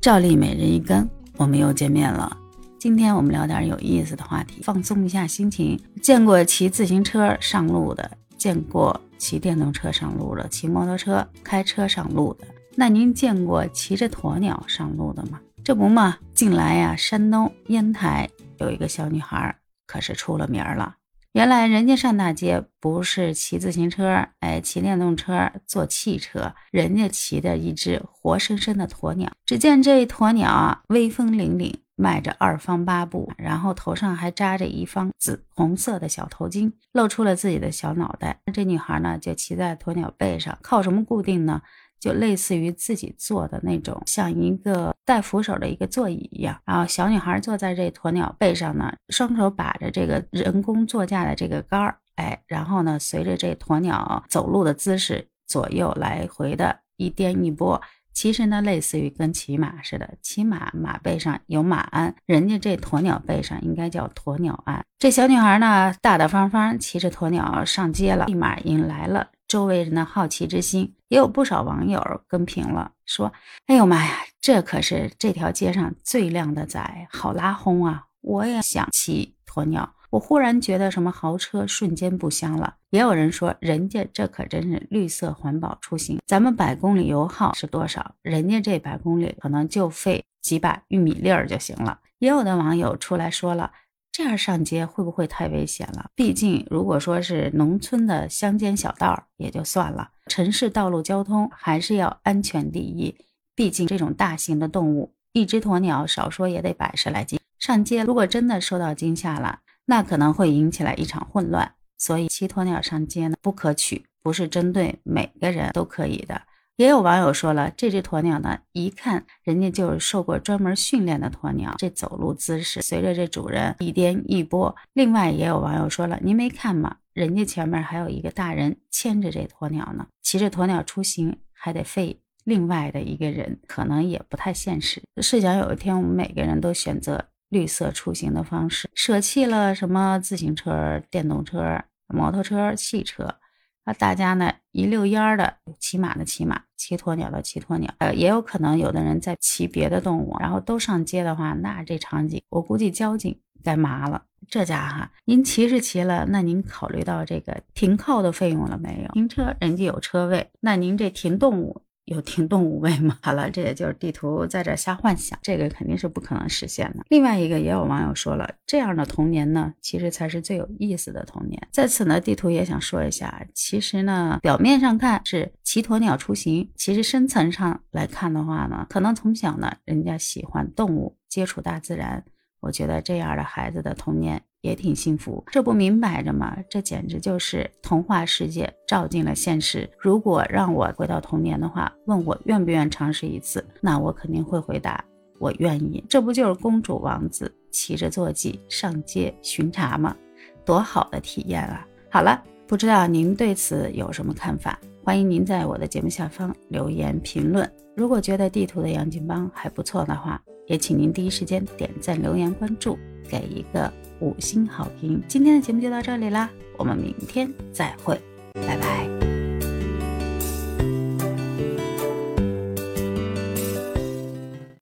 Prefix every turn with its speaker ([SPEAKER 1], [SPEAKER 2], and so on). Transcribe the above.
[SPEAKER 1] 照例每日一根，我们又见面了。今天我们聊点有意思的话题，放松一下心情。见过骑自行车上路的，见过骑电动车上路的，骑摩托车、开车上路的。那您见过骑着鸵鸟上路的吗？这不嘛，近来呀，山东烟台有一个小女孩，可是出了名了。原来人家上大街不是骑自行车，哎，骑电动车，坐汽车，人家骑的一只活生生的鸵鸟。只见这鸵鸟啊，威风凛凛，迈着二方八步，然后头上还扎着一方紫红色的小头巾，露出了自己的小脑袋。这女孩呢，就骑在鸵鸟背上，靠什么固定呢？就类似于自己坐的那种，像一个带扶手的一个座椅一样。然后小女孩坐在这鸵鸟背上呢，双手把着这个人工座驾的这个杆儿，哎，然后呢，随着这鸵鸟走路的姿势，左右来回的一颠一拨。其实呢，类似于跟骑马似的，骑马马背上有马鞍，人家这鸵鸟背上应该叫鸵鸟鞍。这小女孩呢，大大方方骑着鸵鸟上街了，立马引来了。周围人的好奇之心，也有不少网友跟评了，说：“哎呦妈呀，这可是这条街上最靓的仔，好拉轰啊！我也想骑鸵鸟。”我忽然觉得什么豪车瞬间不香了。也有人说，人家这可真是绿色环保出行，咱们百公里油耗是多少？人家这百公里可能就费几把玉米粒儿就行了。也有的网友出来说了。这样上街会不会太危险了？毕竟，如果说是农村的乡间小道也就算了，城市道路交通还是要安全第一。毕竟这种大型的动物，一只鸵鸟少说也得百十来斤，上街如果真的受到惊吓了，那可能会引起来一场混乱。所以骑鸵鸟上街呢，不可取，不是针对每个人都可以的。也有网友说了，这只鸵鸟呢，一看人家就是受过专门训练的鸵鸟，这走路姿势随着这主人一颠一拨。另外也有网友说了，您没看吗？人家前面还有一个大人牵着这鸵鸟呢，骑着鸵鸟出行还得费另外的一个人，可能也不太现实。试想有一天我们每个人都选择绿色出行的方式，舍弃了什么自行车、电动车、摩托车、汽车。大家呢一溜烟儿的骑马的骑马，骑鸵鸟的骑鸵鸟，呃，也有可能有的人在骑别的动物，然后都上街的话，那这场景我估计交警该麻了。这家哈，您骑是骑了，那您考虑到这个停靠的费用了没有？停车人家有车位，那您这停动物？有停动物位吗？好了，这也就是地图在这瞎幻想，这个肯定是不可能实现的。另外一个也有网友说了，这样的童年呢，其实才是最有意思的童年。在此呢，地图也想说一下，其实呢，表面上看是骑鸵鸟出行，其实深层上来看的话呢，可能从小呢，人家喜欢动物，接触大自然。我觉得这样的孩子的童年。也挺幸福，这不明摆着吗？这简直就是童话世界照进了现实。如果让我回到童年的话，问我愿不愿尝试一次，那我肯定会回答我愿意。这不就是公主王子骑着坐骑上街巡查吗？多好的体验啊！好了，不知道您对此有什么看法？欢迎您在我的节目下方留言评论。如果觉得地图的杨金邦还不错的话，也请您第一时间点赞、留言、关注，给一个。五星好评！今天的节目就到这里啦，我们明天再会，拜拜。